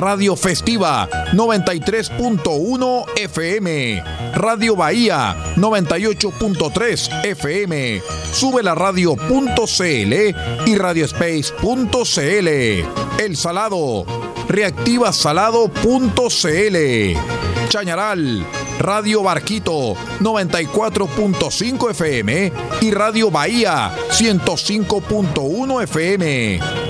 Radio Festiva 93.1 FM, Radio Bahía 98.3 FM, sube la radio.cl y radiospace.cl. El Salado, reactivasalado.cl. Chañaral, Radio Barquito 94.5 FM y Radio Bahía 105.1 FM.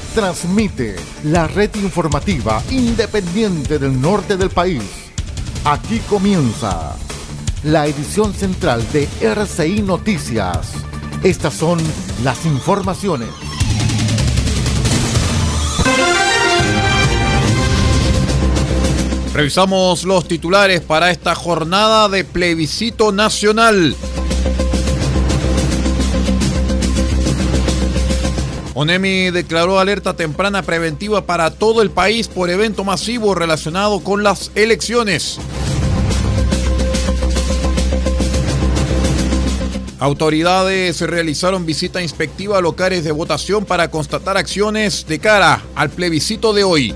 transmite la red informativa independiente del norte del país. Aquí comienza la edición central de RCI Noticias. Estas son las informaciones. Revisamos los titulares para esta jornada de plebiscito nacional. ONEMI declaró alerta temprana preventiva para todo el país por evento masivo relacionado con las elecciones. Autoridades realizaron visita inspectiva a locales de votación para constatar acciones de cara al plebiscito de hoy.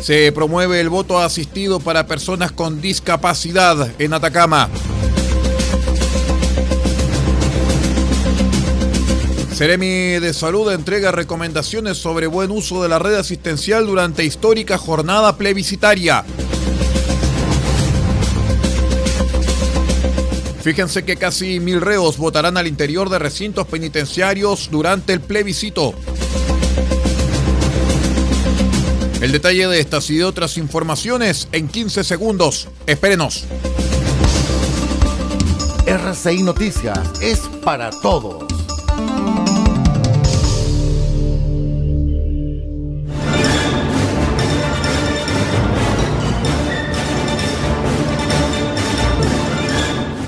Se promueve el voto asistido para personas con discapacidad en Atacama. Seremi de Salud entrega recomendaciones sobre buen uso de la red asistencial durante histórica jornada plebiscitaria. Fíjense que casi mil reos votarán al interior de recintos penitenciarios durante el plebiscito. El detalle de estas y de otras informaciones en 15 segundos. Espérenos. RCI Noticias es para todos.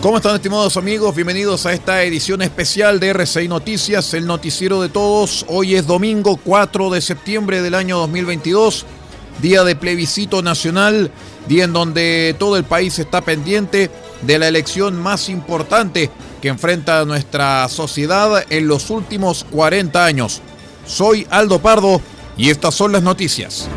¿Cómo están estimados amigos? Bienvenidos a esta edición especial de RCI Noticias, el noticiero de todos. Hoy es domingo 4 de septiembre del año 2022, día de plebiscito nacional, día en donde todo el país está pendiente de la elección más importante que enfrenta nuestra sociedad en los últimos 40 años. Soy Aldo Pardo y estas son las noticias.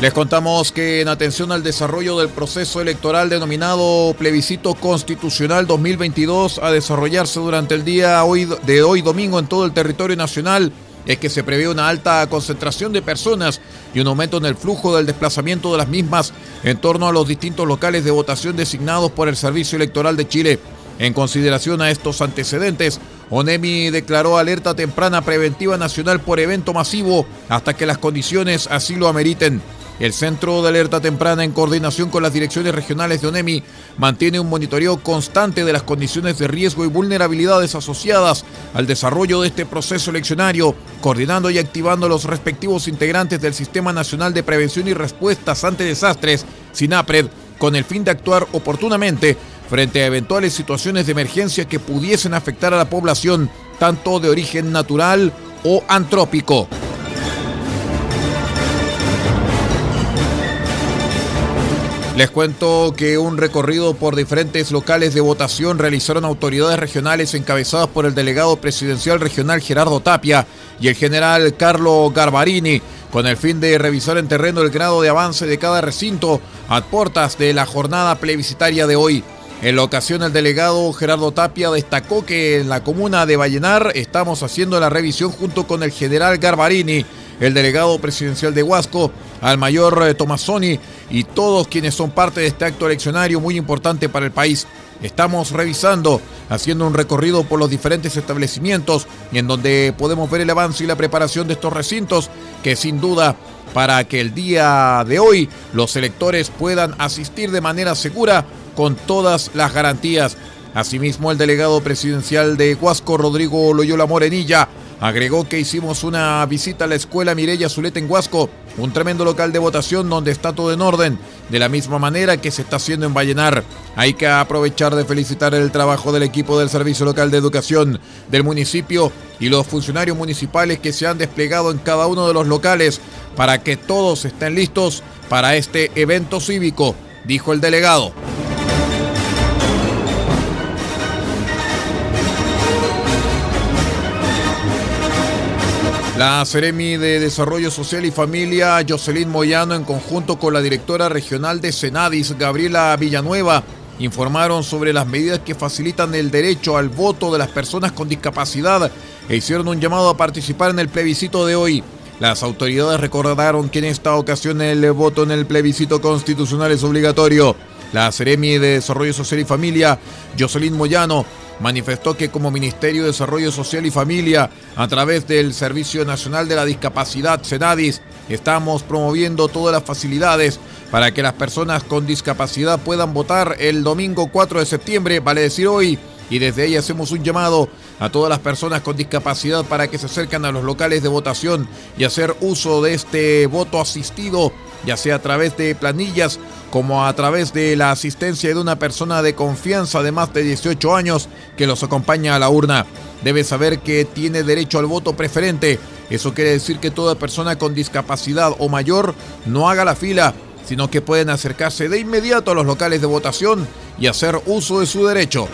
Les contamos que en atención al desarrollo del proceso electoral denominado plebiscito constitucional 2022 a desarrollarse durante el día hoy, de hoy domingo en todo el territorio nacional, es que se prevé una alta concentración de personas y un aumento en el flujo del desplazamiento de las mismas en torno a los distintos locales de votación designados por el Servicio Electoral de Chile. En consideración a estos antecedentes, ONEMI declaró alerta temprana preventiva nacional por evento masivo hasta que las condiciones así lo ameriten. El Centro de Alerta Temprana, en coordinación con las direcciones regionales de ONEMI, mantiene un monitoreo constante de las condiciones de riesgo y vulnerabilidades asociadas al desarrollo de este proceso eleccionario, coordinando y activando los respectivos integrantes del Sistema Nacional de Prevención y Respuestas ante Desastres, SINAPRED, con el fin de actuar oportunamente frente a eventuales situaciones de emergencia que pudiesen afectar a la población, tanto de origen natural o antrópico. Les cuento que un recorrido por diferentes locales de votación realizaron autoridades regionales encabezadas por el delegado presidencial regional Gerardo Tapia y el general Carlo Garbarini, con el fin de revisar en terreno el grado de avance de cada recinto a puertas de la jornada plebiscitaria de hoy. En la ocasión, el delegado Gerardo Tapia destacó que en la comuna de Vallenar estamos haciendo la revisión junto con el general Garbarini el delegado presidencial de Huasco, al mayor eh, Tomasoni y todos quienes son parte de este acto eleccionario muy importante para el país. Estamos revisando, haciendo un recorrido por los diferentes establecimientos y en donde podemos ver el avance y la preparación de estos recintos que sin duda para que el día de hoy los electores puedan asistir de manera segura con todas las garantías. Asimismo, el delegado presidencial de Huasco, Rodrigo Loyola Morenilla, Agregó que hicimos una visita a la escuela Mireya Zuleta en Huasco, un tremendo local de votación donde está todo en orden, de la misma manera que se está haciendo en Vallenar. Hay que aprovechar de felicitar el trabajo del equipo del Servicio Local de Educación del municipio y los funcionarios municipales que se han desplegado en cada uno de los locales para que todos estén listos para este evento cívico, dijo el delegado. La Ceremi de Desarrollo Social y Familia, Jocelyn Moyano, en conjunto con la directora regional de Senadis, Gabriela Villanueva, informaron sobre las medidas que facilitan el derecho al voto de las personas con discapacidad e hicieron un llamado a participar en el plebiscito de hoy. Las autoridades recordaron que en esta ocasión el voto en el plebiscito constitucional es obligatorio. La Ceremi de Desarrollo Social y Familia, Jocelyn Moyano, manifestó que como Ministerio de Desarrollo Social y Familia, a través del Servicio Nacional de la Discapacidad, SENADIS, estamos promoviendo todas las facilidades para que las personas con discapacidad puedan votar el domingo 4 de septiembre, vale decir hoy, y desde ahí hacemos un llamado a todas las personas con discapacidad para que se acerquen a los locales de votación y hacer uso de este voto asistido, ya sea a través de planillas como a través de la asistencia de una persona de confianza de más de 18 años que los acompaña a la urna. Debe saber que tiene derecho al voto preferente. Eso quiere decir que toda persona con discapacidad o mayor no haga la fila, sino que pueden acercarse de inmediato a los locales de votación y hacer uso de su derecho.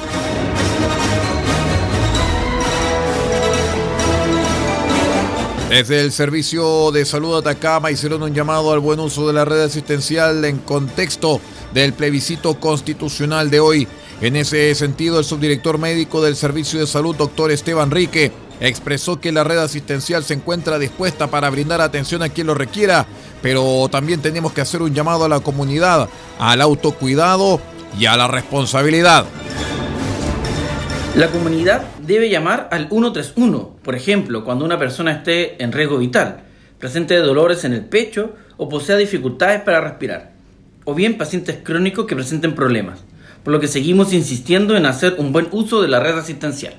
Desde el Servicio de Salud Atacama hicieron un llamado al buen uso de la red asistencial en contexto del plebiscito constitucional de hoy. En ese sentido, el subdirector médico del Servicio de Salud, doctor Esteban Rique, expresó que la red asistencial se encuentra dispuesta para brindar atención a quien lo requiera, pero también tenemos que hacer un llamado a la comunidad, al autocuidado y a la responsabilidad. La comunidad debe llamar al 131, por ejemplo, cuando una persona esté en riesgo vital, presente dolores en el pecho o posea dificultades para respirar, o bien pacientes crónicos que presenten problemas, por lo que seguimos insistiendo en hacer un buen uso de la red asistencial.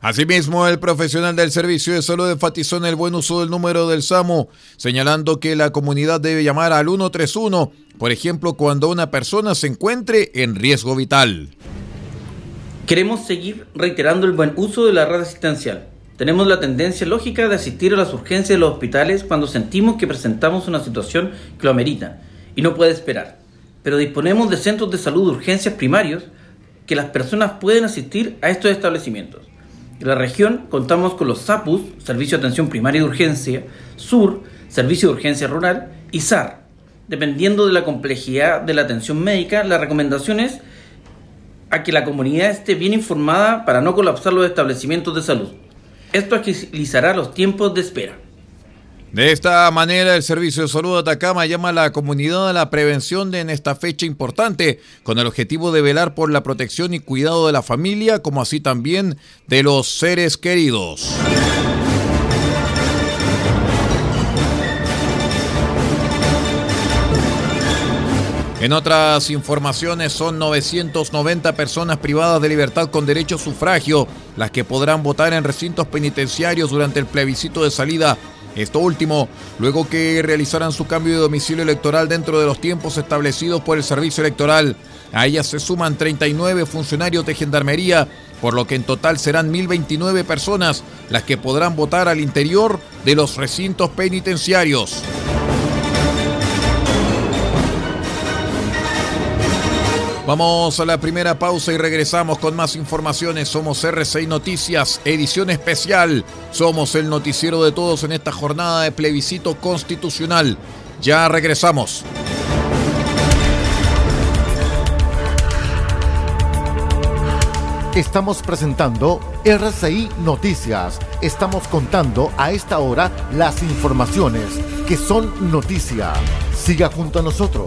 Asimismo, el profesional del Servicio de Salud enfatizó en el buen uso del número del SAMU, señalando que la comunidad debe llamar al 131, por ejemplo, cuando una persona se encuentre en riesgo vital. Queremos seguir reiterando el buen uso de la red asistencial. Tenemos la tendencia lógica de asistir a las urgencias de los hospitales cuando sentimos que presentamos una situación que lo amerita y no puede esperar. Pero disponemos de centros de salud de urgencias primarios que las personas pueden asistir a estos establecimientos. En la región contamos con los SAPUS, Servicio de Atención Primaria de Urgencia, SUR, Servicio de Urgencia Rural y SAR. Dependiendo de la complejidad de la atención médica, la recomendación es a que la comunidad esté bien informada para no colapsar los establecimientos de salud. Esto agilizará los tiempos de espera. De esta manera, el Servicio de Salud de Atacama llama a la comunidad a la prevención en esta fecha importante, con el objetivo de velar por la protección y cuidado de la familia, como así también de los seres queridos. En otras informaciones, son 990 personas privadas de libertad con derecho a sufragio las que podrán votar en recintos penitenciarios durante el plebiscito de salida. Esto último, luego que realizaran su cambio de domicilio electoral dentro de los tiempos establecidos por el Servicio Electoral. A ellas se suman 39 funcionarios de gendarmería, por lo que en total serán 1.029 personas las que podrán votar al interior de los recintos penitenciarios. Vamos a la primera pausa y regresamos con más informaciones. Somos RCI Noticias, edición especial. Somos el noticiero de todos en esta jornada de plebiscito constitucional. Ya regresamos. Estamos presentando RCI Noticias. Estamos contando a esta hora las informaciones que son noticia. Siga junto a nosotros.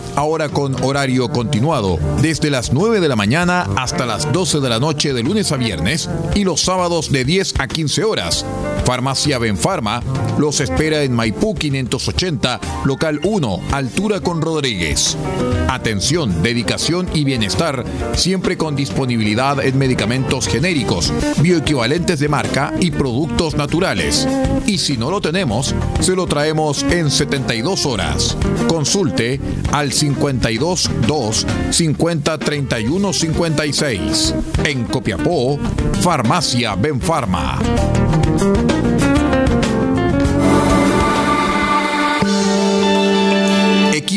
ahora con horario continuado, desde las 9 de la mañana hasta las 12 de la noche de lunes a viernes y los sábados de 10 a 15 horas. Farmacia Benfarma los espera en Maipú 580, local 1, altura con Rodríguez. Atención, dedicación y bienestar, siempre con disponibilidad en medicamentos genéricos, bioequivalentes de marca y productos naturales. Y si no lo tenemos, se lo traemos en 72 horas. Consulte al 52 2 50 31 56. En Copiapó, Farmacia Benfarma.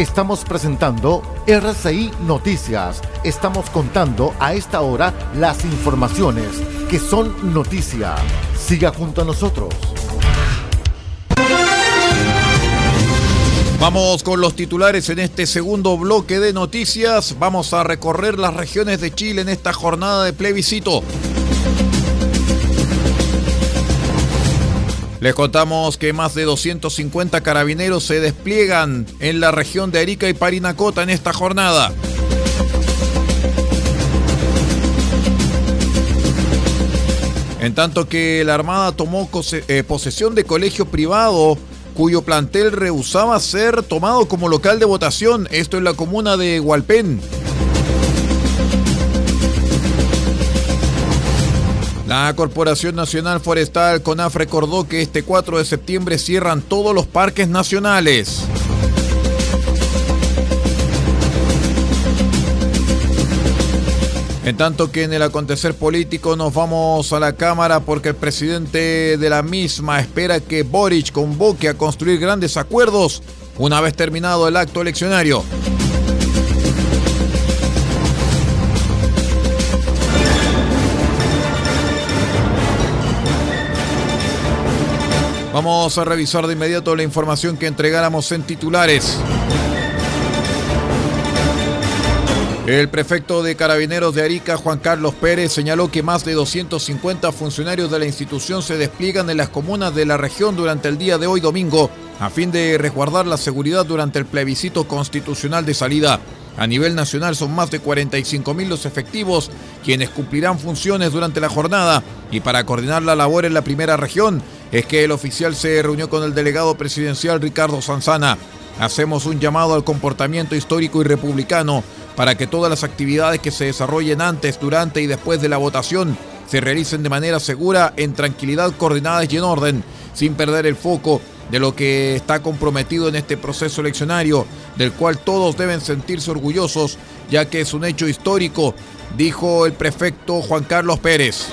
Estamos presentando RCI Noticias. Estamos contando a esta hora las informaciones que son noticia. Siga junto a nosotros. Vamos con los titulares en este segundo bloque de noticias. Vamos a recorrer las regiones de Chile en esta jornada de plebiscito. Les contamos que más de 250 carabineros se despliegan en la región de Arica y Parinacota en esta jornada. En tanto que la Armada tomó eh, posesión de colegio privado cuyo plantel rehusaba ser tomado como local de votación, esto en la comuna de Hualpén. La Corporación Nacional Forestal CONAF recordó que este 4 de septiembre cierran todos los parques nacionales. En tanto que en el acontecer político nos vamos a la Cámara porque el presidente de la misma espera que Boric convoque a construir grandes acuerdos una vez terminado el acto eleccionario. Vamos a revisar de inmediato la información que entregáramos en titulares. El prefecto de Carabineros de Arica, Juan Carlos Pérez, señaló que más de 250 funcionarios de la institución se despliegan en las comunas de la región durante el día de hoy domingo a fin de resguardar la seguridad durante el plebiscito constitucional de salida. A nivel nacional son más de 45 mil los efectivos quienes cumplirán funciones durante la jornada y para coordinar la labor en la primera región es que el oficial se reunió con el delegado presidencial Ricardo Sanzana. Hacemos un llamado al comportamiento histórico y republicano para que todas las actividades que se desarrollen antes, durante y después de la votación se realicen de manera segura, en tranquilidad, coordinadas y en orden, sin perder el foco de lo que está comprometido en este proceso eleccionario, del cual todos deben sentirse orgullosos, ya que es un hecho histórico, dijo el prefecto Juan Carlos Pérez.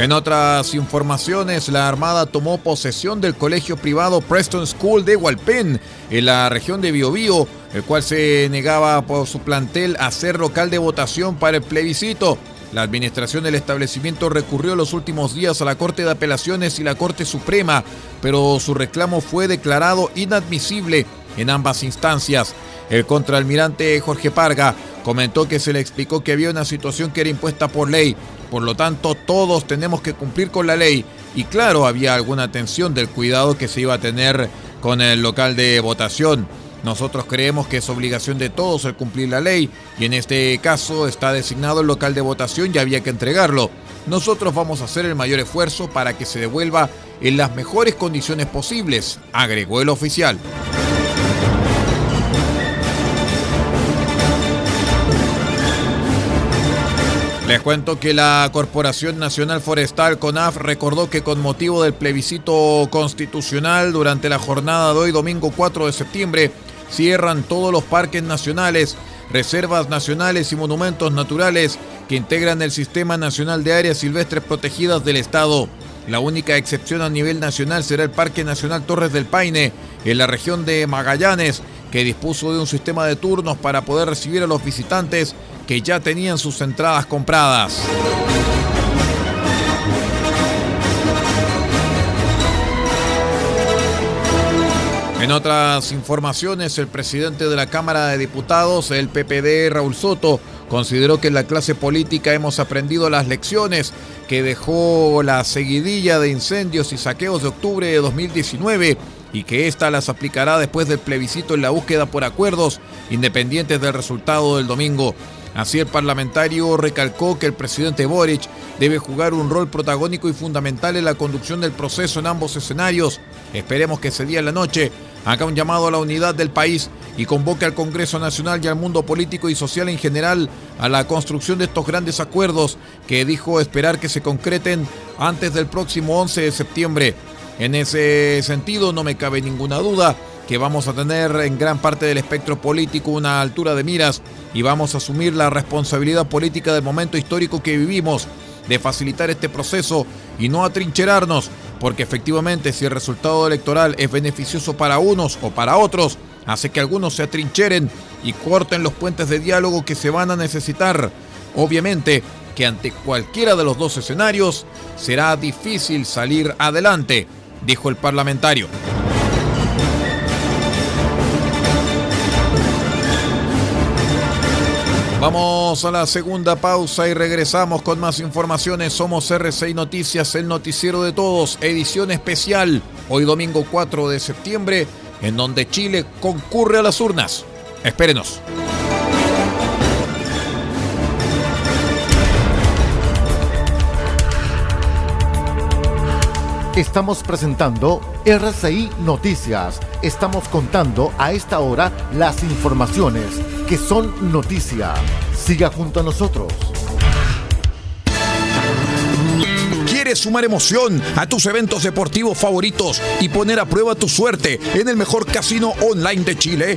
En otras informaciones, la Armada tomó posesión del colegio privado Preston School de Hualpén, en la región de Biobío, el cual se negaba por su plantel a ser local de votación para el plebiscito. La administración del establecimiento recurrió los últimos días a la Corte de Apelaciones y la Corte Suprema, pero su reclamo fue declarado inadmisible en ambas instancias. El contraalmirante Jorge Parga comentó que se le explicó que había una situación que era impuesta por ley por lo tanto, todos tenemos que cumplir con la ley. Y claro, había alguna atención del cuidado que se iba a tener con el local de votación. Nosotros creemos que es obligación de todos el cumplir la ley y en este caso está designado el local de votación y había que entregarlo. Nosotros vamos a hacer el mayor esfuerzo para que se devuelva en las mejores condiciones posibles, agregó el oficial. Les cuento que la Corporación Nacional Forestal, CONAF, recordó que con motivo del plebiscito constitucional durante la jornada de hoy, domingo 4 de septiembre, cierran todos los parques nacionales, reservas nacionales y monumentos naturales que integran el Sistema Nacional de Áreas Silvestres Protegidas del Estado. La única excepción a nivel nacional será el Parque Nacional Torres del Paine, en la región de Magallanes, que dispuso de un sistema de turnos para poder recibir a los visitantes que ya tenían sus entradas compradas. En otras informaciones, el presidente de la Cámara de Diputados, el PPD, Raúl Soto, consideró que en la clase política hemos aprendido las lecciones que dejó la seguidilla de incendios y saqueos de octubre de 2019 y que ésta las aplicará después del plebiscito en la búsqueda por acuerdos independientes del resultado del domingo. Así el parlamentario recalcó que el presidente Boric debe jugar un rol protagónico y fundamental en la conducción del proceso en ambos escenarios. Esperemos que ese día en la noche haga un llamado a la unidad del país y convoque al Congreso Nacional y al mundo político y social en general a la construcción de estos grandes acuerdos que dijo esperar que se concreten antes del próximo 11 de septiembre. En ese sentido no me cabe ninguna duda que vamos a tener en gran parte del espectro político una altura de miras y vamos a asumir la responsabilidad política del momento histórico que vivimos de facilitar este proceso y no atrincherarnos, porque efectivamente si el resultado electoral es beneficioso para unos o para otros, hace que algunos se atrincheren y corten los puentes de diálogo que se van a necesitar. Obviamente que ante cualquiera de los dos escenarios será difícil salir adelante, dijo el parlamentario. Vamos a la segunda pausa y regresamos con más informaciones. Somos RCI Noticias, el noticiero de todos, edición especial, hoy domingo 4 de septiembre, en donde Chile concurre a las urnas. Espérenos. Estamos presentando RCI Noticias estamos contando a esta hora las informaciones que son noticia. Siga junto a nosotros. ¿Quieres sumar emoción a tus eventos deportivos favoritos y poner a prueba tu suerte en el mejor casino online de Chile?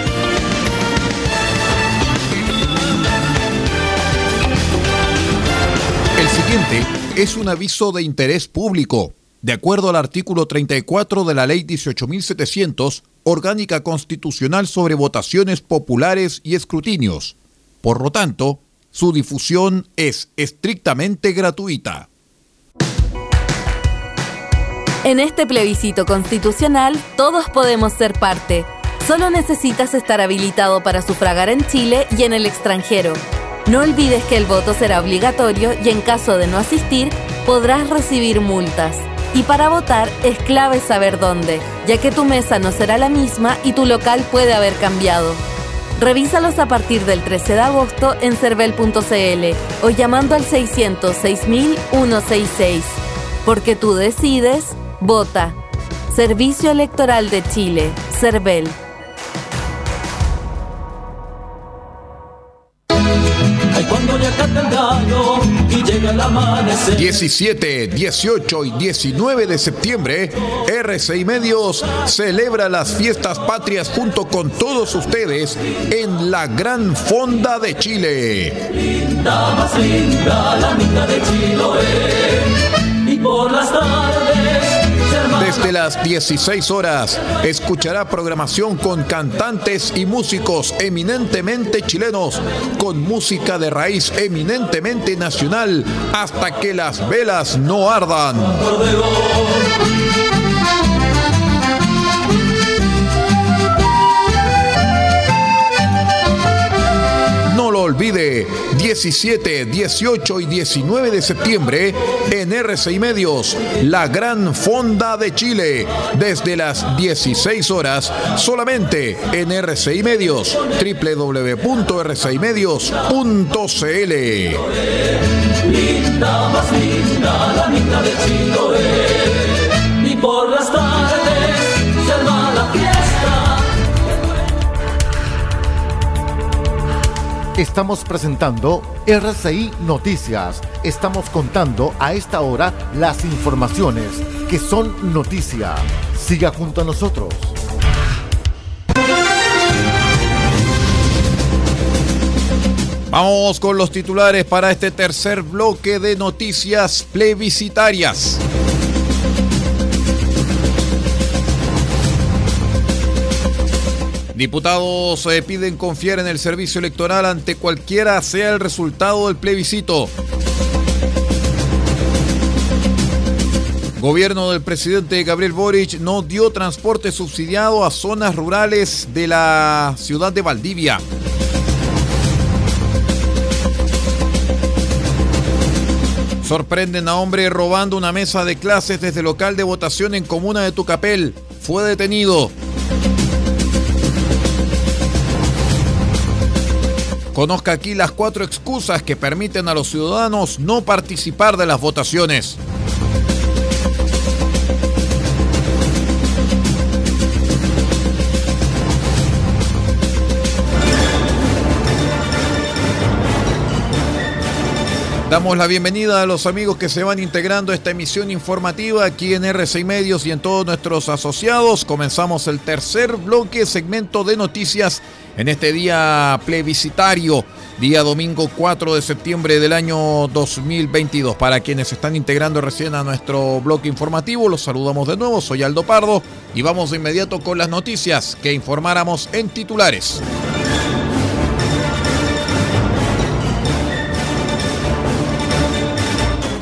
es un aviso de interés público. De acuerdo al artículo 34 de la Ley 18.700, Orgánica Constitucional sobre Votaciones Populares y Escrutinios. Por lo tanto, su difusión es estrictamente gratuita. En este plebiscito constitucional, todos podemos ser parte. Solo necesitas estar habilitado para sufragar en Chile y en el extranjero. No olvides que el voto será obligatorio y en caso de no asistir, podrás recibir multas. Y para votar es clave saber dónde, ya que tu mesa no será la misma y tu local puede haber cambiado. Revísalos a partir del 13 de agosto en cervel.cl o llamando al 606.166. Porque tú decides, vota. Servicio Electoral de Chile, CERVEL. 17, 18 y 19 de septiembre, RCI Medios celebra las fiestas patrias junto con todos ustedes en la Gran Fonda de Chile. Linda, más linda, la las 16 horas escuchará programación con cantantes y músicos eminentemente chilenos, con música de raíz eminentemente nacional, hasta que las velas no ardan. Olvide, 17, 18 y 19 de septiembre en RCI Medios, la Gran Fonda de Chile, desde las 16 horas, solamente en RCI Medios, www.rcimedios.cl. Estamos presentando RCI Noticias. Estamos contando a esta hora las informaciones que son noticia. Siga junto a nosotros. Vamos con los titulares para este tercer bloque de noticias plebiscitarias. Diputados eh, piden confiar en el servicio electoral ante cualquiera sea el resultado del plebiscito. Gobierno del presidente Gabriel Boric no dio transporte subsidiado a zonas rurales de la ciudad de Valdivia. Sorprenden a hombre robando una mesa de clases desde local de votación en comuna de Tucapel. Fue detenido. Conozca aquí las cuatro excusas que permiten a los ciudadanos no participar de las votaciones. Damos la bienvenida a los amigos que se van integrando a esta emisión informativa aquí en RCI Medios y en todos nuestros asociados. Comenzamos el tercer bloque, segmento de noticias en este día plebiscitario, día domingo 4 de septiembre del año 2022. Para quienes están integrando recién a nuestro bloque informativo, los saludamos de nuevo. Soy Aldo Pardo y vamos de inmediato con las noticias que informáramos en titulares.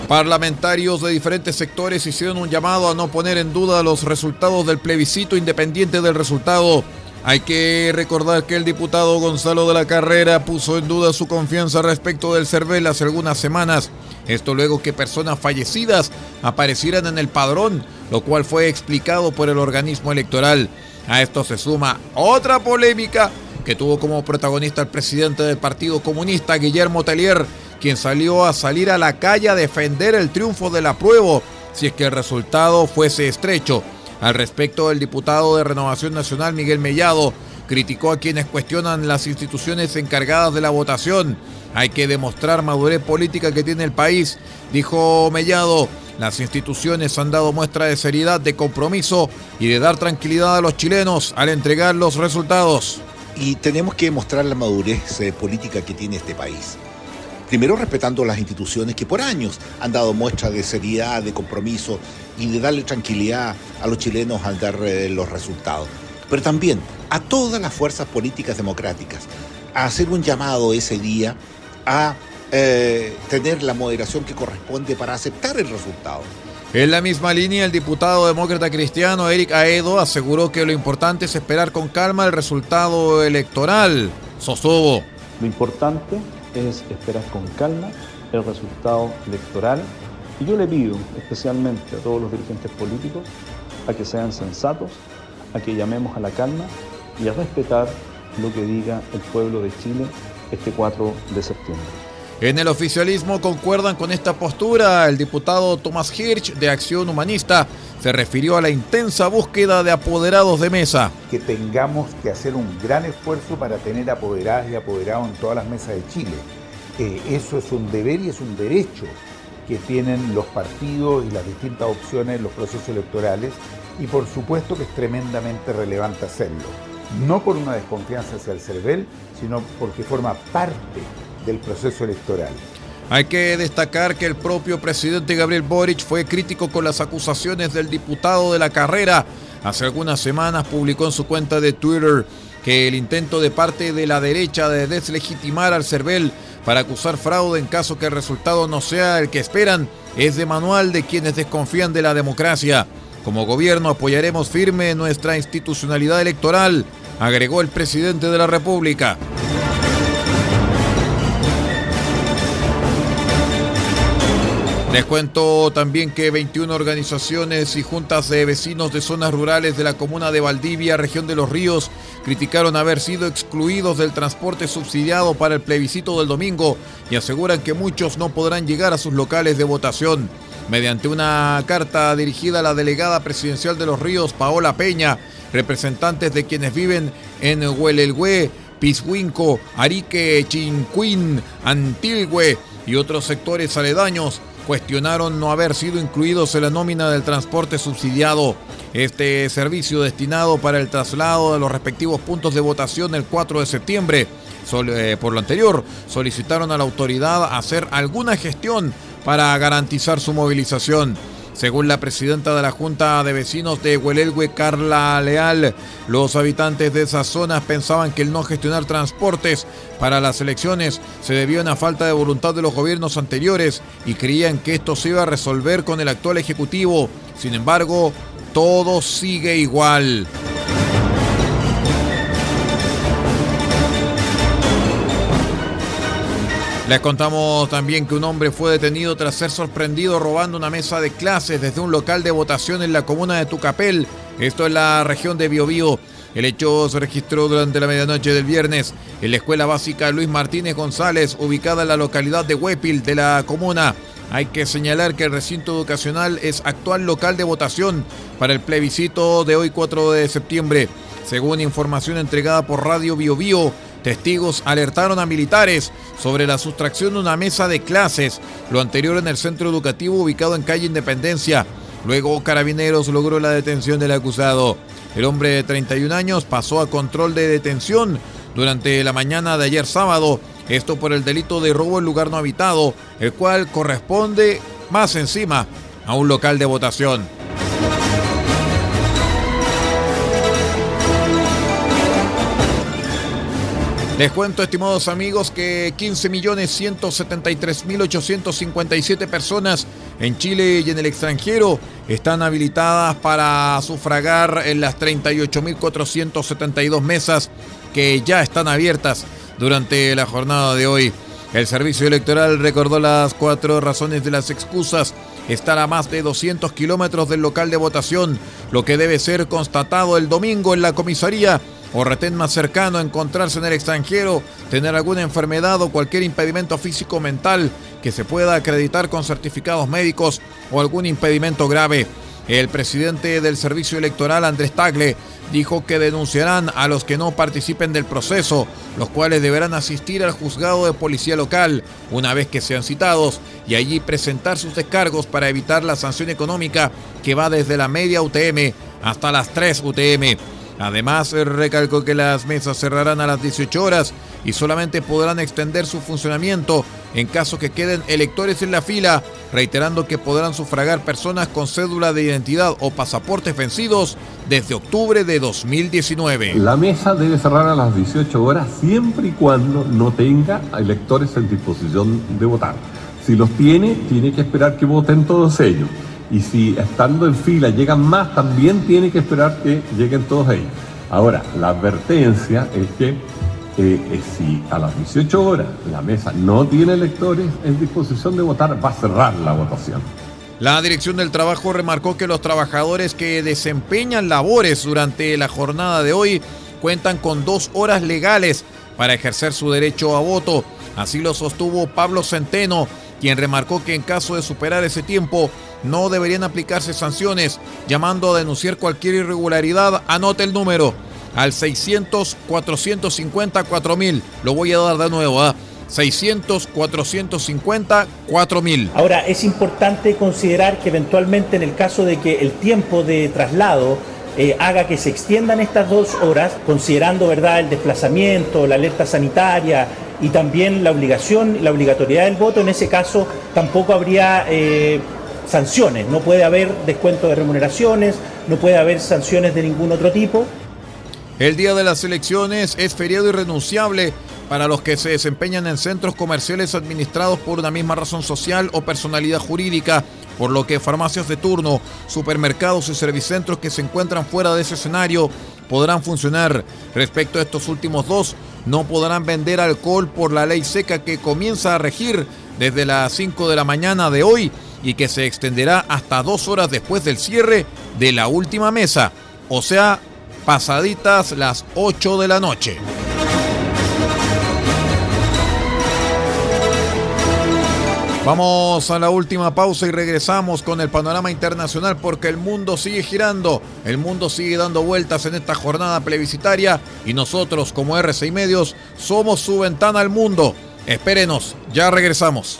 Parlamentarios de diferentes sectores hicieron un llamado a no poner en duda los resultados del plebiscito independiente del resultado. Hay que recordar que el diputado Gonzalo de la Carrera puso en duda su confianza respecto del CERVEL hace algunas semanas. Esto luego que personas fallecidas aparecieran en el padrón, lo cual fue explicado por el organismo electoral. A esto se suma otra polémica que tuvo como protagonista el presidente del Partido Comunista, Guillermo Tellier, quien salió a salir a la calle a defender el triunfo del apruebo si es que el resultado fuese estrecho. Al respecto, el diputado de Renovación Nacional, Miguel Mellado, criticó a quienes cuestionan las instituciones encargadas de la votación. Hay que demostrar madurez política que tiene el país, dijo Mellado. Las instituciones han dado muestra de seriedad, de compromiso y de dar tranquilidad a los chilenos al entregar los resultados. Y tenemos que demostrar la madurez eh, política que tiene este país. Primero respetando las instituciones que por años han dado muestra de seriedad, de compromiso y de darle tranquilidad a los chilenos al dar eh, los resultados. Pero también a todas las fuerzas políticas democráticas a hacer un llamado ese día a eh, tener la moderación que corresponde para aceptar el resultado. En la misma línea, el diputado demócrata cristiano Eric Aedo aseguró que lo importante es esperar con calma el resultado electoral. Sostuvo. Lo importante es esperar con calma el resultado electoral. Y yo le pido especialmente a todos los dirigentes políticos a que sean sensatos, a que llamemos a la calma y a respetar lo que diga el pueblo de Chile este 4 de septiembre. En el oficialismo concuerdan con esta postura. El diputado Tomás Hirsch de Acción Humanista se refirió a la intensa búsqueda de apoderados de mesa. Que tengamos que hacer un gran esfuerzo para tener apoderadas y apoderados en todas las mesas de Chile. Eh, eso es un deber y es un derecho que tienen los partidos y las distintas opciones en los procesos electorales y por supuesto que es tremendamente relevante hacerlo. No por una desconfianza hacia el CERVEL, sino porque forma parte del proceso electoral. Hay que destacar que el propio presidente Gabriel Boric fue crítico con las acusaciones del diputado de la carrera. Hace algunas semanas publicó en su cuenta de Twitter que el intento de parte de la derecha de deslegitimar al CERVEL para acusar fraude en caso que el resultado no sea el que esperan es de manual de quienes desconfían de la democracia. Como gobierno apoyaremos firme nuestra institucionalidad electoral, agregó el presidente de la República. Les cuento también que 21 organizaciones y juntas de vecinos de zonas rurales de la comuna de Valdivia, región de los ríos, criticaron haber sido excluidos del transporte subsidiado para el plebiscito del domingo y aseguran que muchos no podrán llegar a sus locales de votación. Mediante una carta dirigida a la delegada presidencial de los ríos, Paola Peña, representantes de quienes viven en Huelelhue, Pishuinco, Arique, Chincuín, Antilhue y otros sectores aledaños, cuestionaron no haber sido incluidos en la nómina del transporte subsidiado. Este servicio destinado para el traslado de los respectivos puntos de votación el 4 de septiembre. Eh, por lo anterior, solicitaron a la autoridad hacer alguna gestión para garantizar su movilización. Según la presidenta de la Junta de Vecinos de Huelelgue, Carla Leal, los habitantes de esas zonas pensaban que el no gestionar transportes para las elecciones se debió a una falta de voluntad de los gobiernos anteriores y creían que esto se iba a resolver con el actual Ejecutivo. Sin embargo, todo sigue igual. Les contamos también que un hombre fue detenido tras ser sorprendido robando una mesa de clases desde un local de votación en la comuna de Tucapel, esto en la región de Biobío. El hecho se registró durante la medianoche del viernes en la escuela básica Luis Martínez González, ubicada en la localidad de Huepil de la comuna. Hay que señalar que el recinto educacional es actual local de votación para el plebiscito de hoy 4 de septiembre. Según información entregada por Radio Biobío, Testigos alertaron a militares sobre la sustracción de una mesa de clases, lo anterior en el centro educativo ubicado en calle Independencia. Luego Carabineros logró la detención del acusado. El hombre de 31 años pasó a control de detención durante la mañana de ayer sábado, esto por el delito de robo en lugar no habitado, el cual corresponde más encima a un local de votación. Les cuento, estimados amigos, que 15.173.857 personas en Chile y en el extranjero están habilitadas para sufragar en las 38.472 mesas que ya están abiertas durante la jornada de hoy. El servicio electoral recordó las cuatro razones de las excusas. Estar a más de 200 kilómetros del local de votación, lo que debe ser constatado el domingo en la comisaría o retén más cercano, encontrarse en el extranjero, tener alguna enfermedad o cualquier impedimento físico o mental que se pueda acreditar con certificados médicos o algún impedimento grave. El presidente del Servicio Electoral, Andrés Tagle, dijo que denunciarán a los que no participen del proceso, los cuales deberán asistir al juzgado de policía local una vez que sean citados y allí presentar sus descargos para evitar la sanción económica que va desde la media UTM hasta las 3 UTM. Además, recalcó que las mesas cerrarán a las 18 horas y solamente podrán extender su funcionamiento en caso que queden electores en la fila, reiterando que podrán sufragar personas con cédula de identidad o pasaportes vencidos desde octubre de 2019. La mesa debe cerrar a las 18 horas siempre y cuando no tenga electores en disposición de votar. Si los tiene, tiene que esperar que voten todos ellos y si estando en fila llegan más, también tiene que esperar que lleguen todos ellos. Ahora, la advertencia es que eh, si a las 18 horas la mesa no tiene electores en disposición de votar, va a cerrar la votación. La Dirección del Trabajo remarcó que los trabajadores que desempeñan labores durante la jornada de hoy cuentan con dos horas legales para ejercer su derecho a voto. Así lo sostuvo Pablo Centeno, quien remarcó que en caso de superar ese tiempo no deberían aplicarse sanciones, llamando a denunciar cualquier irregularidad. Anote el número al 600 450 4000. Lo voy a dar de nuevo, ¿ah? 600 450 4000. Ahora, es importante considerar que eventualmente en el caso de que el tiempo de traslado eh, haga que se extiendan estas dos horas, considerando verdad el desplazamiento, la alerta sanitaria y también la obligación, la obligatoriedad del voto, en ese caso tampoco habría eh, sanciones, no puede haber descuento de remuneraciones, no puede haber sanciones de ningún otro tipo. El día de las elecciones es feriado irrenunciable para los que se desempeñan en centros comerciales administrados por una misma razón social o personalidad jurídica, por lo que farmacias de turno, supermercados y servicentros que se encuentran fuera de ese escenario podrán funcionar. Respecto a estos últimos dos, no podrán vender alcohol por la ley seca que comienza a regir desde las 5 de la mañana de hoy y que se extenderá hasta dos horas después del cierre de la última mesa, o sea, pasaditas las 8 de la noche. Vamos a la última pausa y regresamos con el panorama internacional porque el mundo sigue girando, el mundo sigue dando vueltas en esta jornada plebiscitaria y nosotros como RCI Medios somos su ventana al mundo. Espérenos, ya regresamos.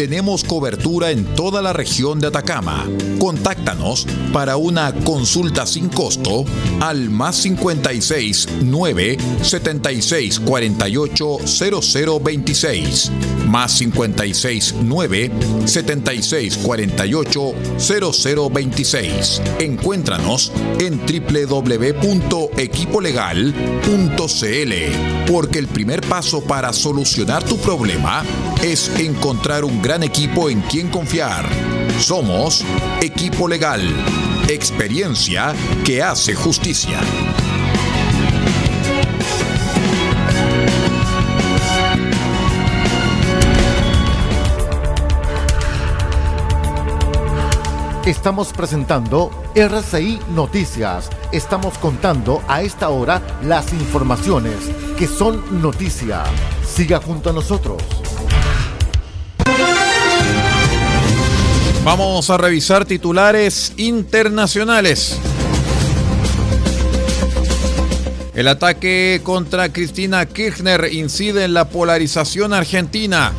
Tenemos cobertura en toda la región de Atacama. Contáctanos para una consulta sin costo al más 56 9 76 48 0026 más 56 9 76 48 0026. Encuéntranos en www.equipolegal.cl porque el primer paso para solucionar tu problema es encontrar un gran equipo en quien confiar. Somos Equipo Legal, experiencia que hace justicia. Estamos presentando RCI Noticias. Estamos contando a esta hora las informaciones que son noticia. Siga junto a nosotros. Vamos a revisar titulares internacionales. El ataque contra Cristina Kirchner incide en la polarización argentina.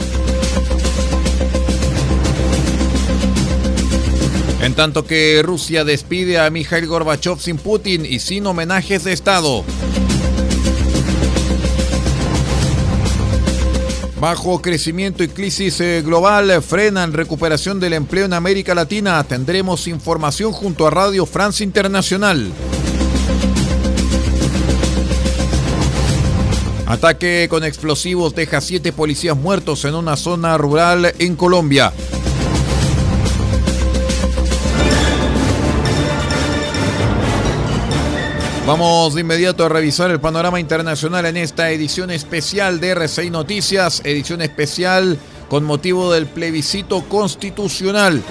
En tanto que Rusia despide a Mikhail Gorbachev sin Putin y sin homenajes de Estado. Bajo crecimiento y crisis eh, global frenan recuperación del empleo en América Latina. Tendremos información junto a Radio France Internacional. Ataque con explosivos deja siete policías muertos en una zona rural en Colombia. Vamos de inmediato a revisar el panorama internacional en esta edición especial de R6 Noticias, edición especial con motivo del plebiscito constitucional.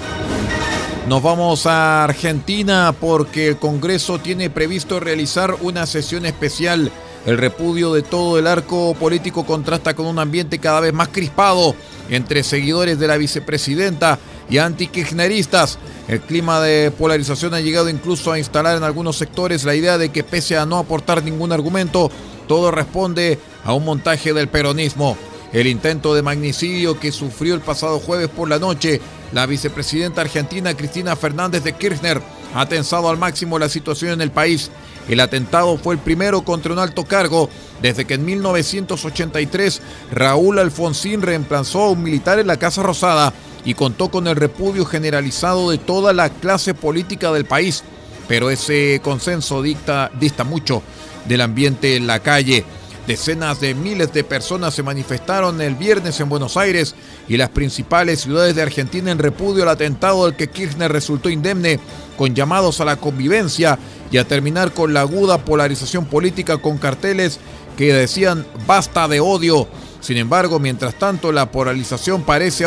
Nos vamos a Argentina porque el Congreso tiene previsto realizar una sesión especial. El repudio de todo el arco político contrasta con un ambiente cada vez más crispado entre seguidores de la vicepresidenta y antikirchneristas. El clima de polarización ha llegado incluso a instalar en algunos sectores la idea de que pese a no aportar ningún argumento, todo responde a un montaje del peronismo. El intento de magnicidio que sufrió el pasado jueves por la noche la vicepresidenta argentina Cristina Fernández de Kirchner ha tensado al máximo la situación en el país. El atentado fue el primero contra un alto cargo desde que en 1983 Raúl Alfonsín reemplazó a un militar en la Casa Rosada y contó con el repudio generalizado de toda la clase política del país. Pero ese consenso dista mucho del ambiente en la calle. Decenas de miles de personas se manifestaron el viernes en Buenos Aires y las principales ciudades de Argentina en repudio al atentado del que Kirchner resultó indemne, con llamados a la convivencia y a terminar con la aguda polarización política con carteles que decían basta de odio sin embargo, mientras tanto, la polarización parece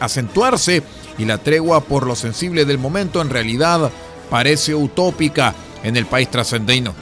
acentuarse y la tregua por lo sensible del momento en realidad parece utópica en el país trascendino.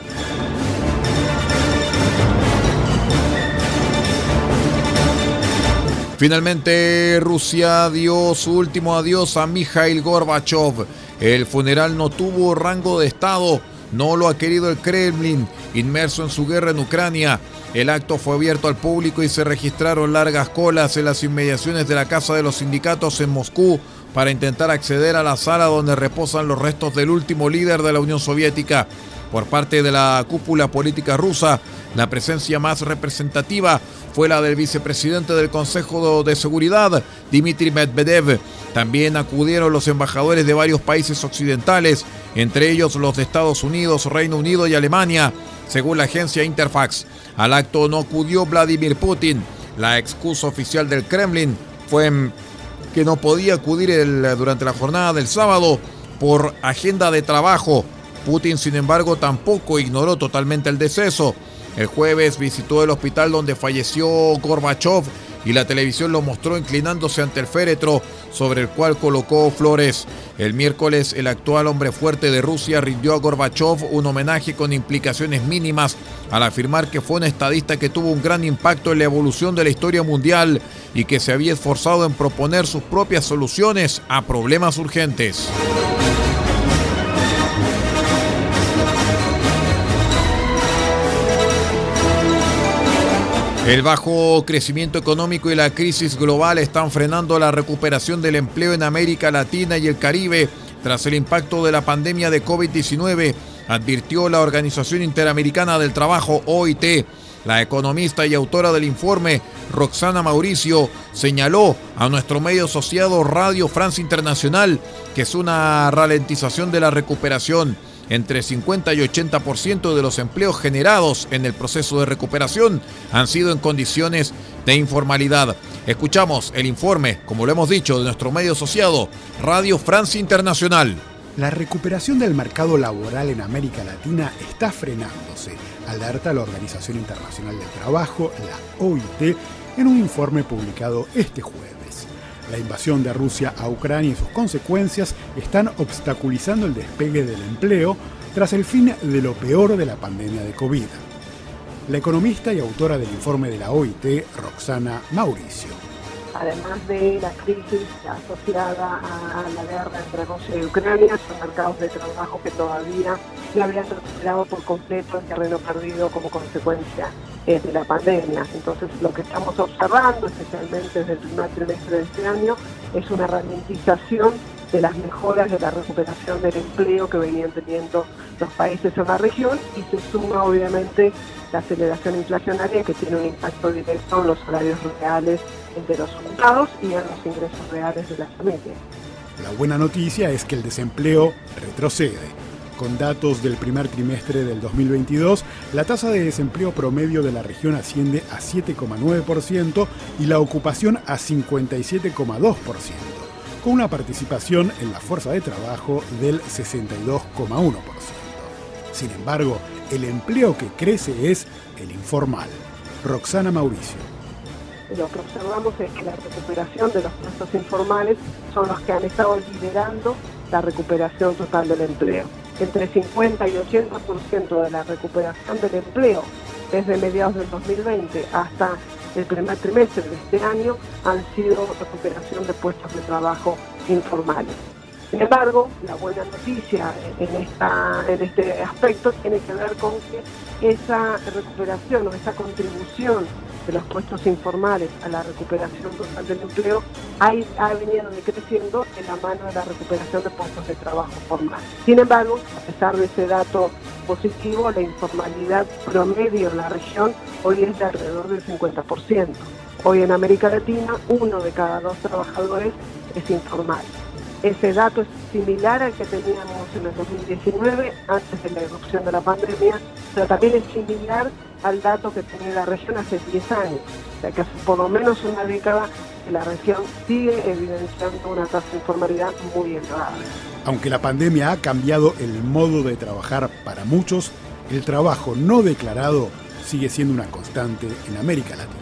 Finalmente, Rusia dio su último adiós a Mikhail Gorbachev. El funeral no tuvo rango de Estado, no lo ha querido el Kremlin, inmerso en su guerra en Ucrania. El acto fue abierto al público y se registraron largas colas en las inmediaciones de la Casa de los Sindicatos en Moscú para intentar acceder a la sala donde reposan los restos del último líder de la Unión Soviética. Por parte de la cúpula política rusa, La presencia más representativa fue la del vicepresidente del Consejo de Seguridad, Dmitry Medvedev. También acudieron los embajadores de varios países occidentales, entre ellos los de Estados Unidos, Reino Unido y Alemania, según la agencia Interfax. Al acto no acudió Vladimir Putin. La excusa oficial del Kremlin fue que no podía acudir durante la jornada del sábado por agenda de trabajo. Putin, sin embargo, tampoco ignoró totalmente el deceso. El jueves visitó el hospital donde falleció Gorbachev y la televisión lo mostró inclinándose ante el féretro sobre el cual colocó flores. El miércoles, el actual hombre fuerte de Rusia rindió a Gorbachev un homenaje con implicaciones mínimas al afirmar que fue un estadista que tuvo un gran impacto en la evolución de la historia mundial y que se había esforzado en proponer sus propias soluciones a problemas urgentes. El bajo crecimiento económico y la crisis global están frenando la recuperación del empleo en América Latina y el Caribe tras el impacto de la pandemia de COVID-19, advirtió la Organización Interamericana del Trabajo, OIT. La economista y autora del informe, Roxana Mauricio, señaló a nuestro medio asociado Radio France Internacional que es una ralentización de la recuperación entre 50 y 80% de los empleos generados en el proceso de recuperación han sido en condiciones de informalidad. Escuchamos el informe, como lo hemos dicho, de nuestro medio asociado, Radio Francia Internacional. La recuperación del mercado laboral en América Latina está frenándose, alerta la Organización Internacional del Trabajo, la OIT, en un informe publicado este jueves. La invasión de Rusia a Ucrania y sus consecuencias están obstaculizando el despegue del empleo tras el fin de lo peor de la pandemia de COVID. La economista y autora del informe de la OIT, Roxana Mauricio además de la crisis asociada a la guerra entre Rusia y Ucrania, son mercados de trabajo que todavía no habían recuperado por completo el terreno perdido como consecuencia eh, de la pandemia. Entonces, lo que estamos observando, especialmente desde el primer trimestre de este año, es una ralentización de las mejoras de la recuperación del empleo que venían teniendo los países en la región y se suma obviamente la aceleración inflacionaria que tiene un impacto directo en los salarios reales de los juntados y en los ingresos reales de las familias. La buena noticia es que el desempleo retrocede. Con datos del primer trimestre del 2022, la tasa de desempleo promedio de la región asciende a 7,9% y la ocupación a 57,2%, con una participación en la fuerza de trabajo del 62,1%. Sin embargo, el empleo que crece es el informal. Roxana Mauricio lo que observamos es que la recuperación de los puestos informales son los que han estado liderando la recuperación total del empleo. Entre 50 y 80% de la recuperación del empleo desde mediados del 2020 hasta el primer trimestre de este año han sido recuperación de puestos de trabajo informales. Sin embargo, la buena noticia en, en este aspecto tiene que ver con que esa recuperación o esa contribución de los puestos informales a la recuperación total del empleo ha, ha venido decreciendo en la mano de la recuperación de puestos de trabajo formal. Sin embargo, a pesar de ese dato positivo, la informalidad promedio en la región hoy es de alrededor del 50%. Hoy en América Latina, uno de cada dos trabajadores es informal. Ese dato es similar al que teníamos en el 2019, antes de la erupción de la pandemia, pero también es similar al dato que tenía la región hace 10 años. O sea que hace por lo menos una década la región sigue evidenciando una tasa de informalidad muy elevada. Aunque la pandemia ha cambiado el modo de trabajar para muchos, el trabajo no declarado sigue siendo una constante en América Latina.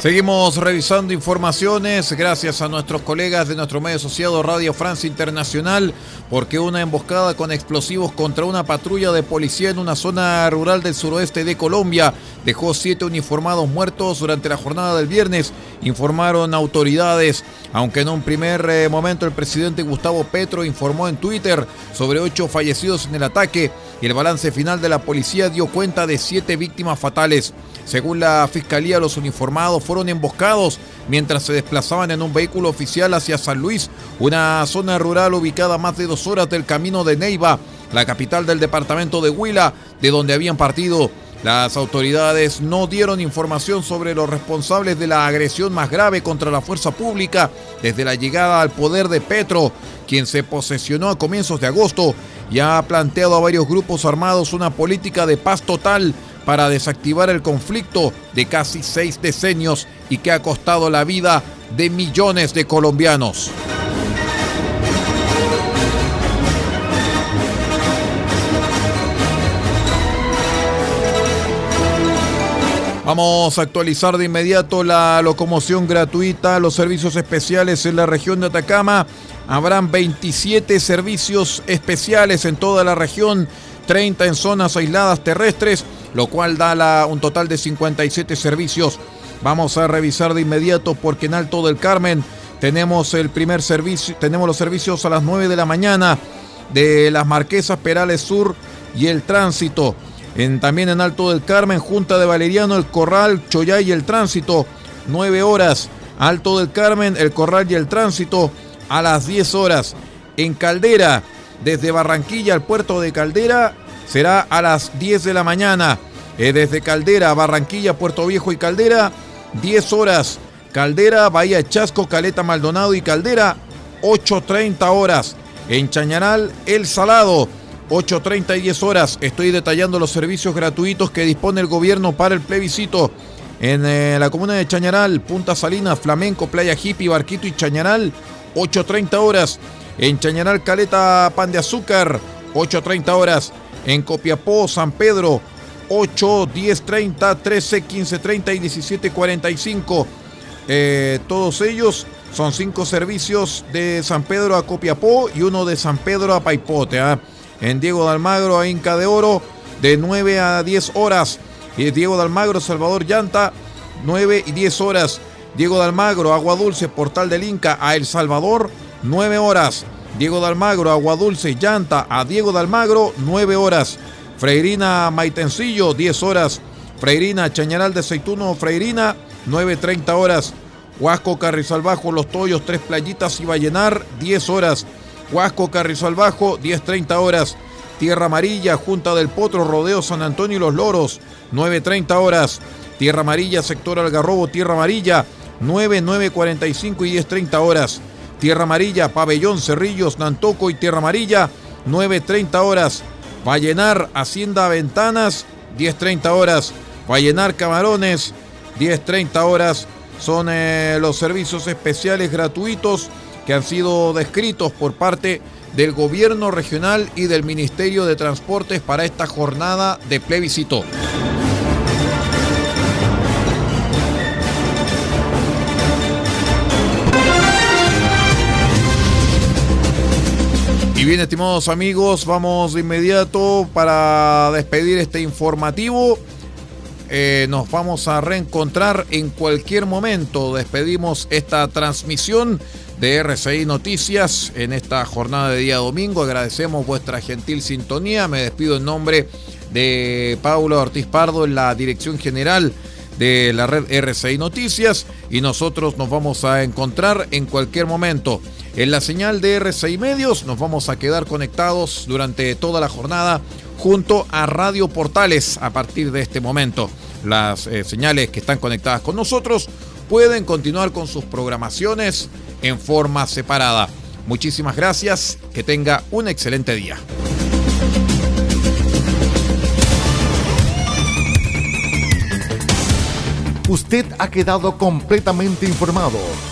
Seguimos revisando informaciones gracias a nuestros colegas de nuestro medio asociado Radio Francia Internacional, porque una emboscada con explosivos contra una patrulla de policía en una zona rural del suroeste de Colombia dejó siete uniformados muertos durante la jornada del viernes, informaron autoridades, aunque en un primer eh, momento el presidente Gustavo Petro informó en Twitter sobre ocho fallecidos en el ataque y el balance final de la policía dio cuenta de siete víctimas fatales. Según la fiscalía, los uniformados fueron emboscados mientras se desplazaban en un vehículo oficial hacia San Luis, una zona rural ubicada más de dos horas del camino de Neiva, la capital del departamento de Huila, de donde habían partido. Las autoridades no dieron información sobre los responsables de la agresión más grave contra la fuerza pública desde la llegada al poder de Petro, quien se posesionó a comienzos de agosto y ha planteado a varios grupos armados una política de paz total para desactivar el conflicto de casi seis decenios y que ha costado la vida de millones de colombianos. Vamos a actualizar de inmediato la locomoción gratuita, los servicios especiales en la región de Atacama. Habrán 27 servicios especiales en toda la región, 30 en zonas aisladas terrestres, lo cual da un total de 57 servicios. Vamos a revisar de inmediato porque en Alto del Carmen tenemos el primer servicio, tenemos los servicios a las 9 de la mañana de las Marquesas Perales Sur y el tránsito. En, también en Alto del Carmen, Junta de Valeriano, El Corral, Choyay y El Tránsito, 9 horas. Alto del Carmen, El Corral y El Tránsito, a las 10 horas. En Caldera, desde Barranquilla al puerto de Caldera, será a las 10 de la mañana. Eh, desde Caldera, Barranquilla, Puerto Viejo y Caldera, 10 horas. Caldera, Bahía Chasco, Caleta Maldonado y Caldera, 8.30 horas. En Chañaral, El Salado, 8.30 y 10 horas. Estoy detallando los servicios gratuitos que dispone el gobierno para el plebiscito. En eh, la comuna de Chañaral, Punta Salinas, Flamenco, Playa Hippie, Barquito y Chañaral, 8.30 horas. En Chañaral, Caleta, Pan de Azúcar, 8.30 horas. En Copiapó, San Pedro, 8, 10, 30, 13, 15, 30 y 17, 45. Eh, todos ellos son cinco servicios de San Pedro a Copiapó y uno de San Pedro a Paipote. ¿ah? en Diego de Almagro a Inca de Oro de 9 a 10 horas. Y Diego de Almagro, Salvador Llanta, 9 y 10 horas. Diego de Almagro, Agua Dulce, Portal del Inca a El Salvador, 9 horas. Diego de Almagro, Agua Dulce, Llanta a Diego de Almagro, 9 horas. Freirina Maitencillo, 10 horas. Freirina Chañaral de Aceituno, Freirina, 9.30 horas. Huasco Carrizal Bajo, Los Toyos, Tres Playitas y Vallenar, 10 horas. Huasco, Carrizal Bajo, 10.30 horas. Tierra Amarilla, Junta del Potro, Rodeo San Antonio y Los Loros, 9.30 horas. Tierra Amarilla, Sector Algarrobo, Tierra Amarilla, 9, 9.45 y 10.30 horas. Tierra Amarilla, Pabellón, Cerrillos, Nantoco y Tierra Amarilla, 9.30 horas. Vallenar, Hacienda Ventanas, 10.30 horas. Vallenar, Camarones, 10.30 horas. Son eh, los servicios especiales gratuitos que han sido descritos por parte del gobierno regional y del Ministerio de Transportes para esta jornada de plebiscito. Y bien, estimados amigos, vamos de inmediato para despedir este informativo. Eh, nos vamos a reencontrar en cualquier momento. Despedimos esta transmisión de RCI Noticias en esta jornada de día domingo. Agradecemos vuestra gentil sintonía. Me despido en nombre de Paulo Ortiz Pardo en la dirección general de la red RCI Noticias y nosotros nos vamos a encontrar en cualquier momento. En la señal de RCI Medios nos vamos a quedar conectados durante toda la jornada junto a Radio Portales a partir de este momento. Las eh, señales que están conectadas con nosotros pueden continuar con sus programaciones en forma separada. Muchísimas gracias, que tenga un excelente día. Usted ha quedado completamente informado.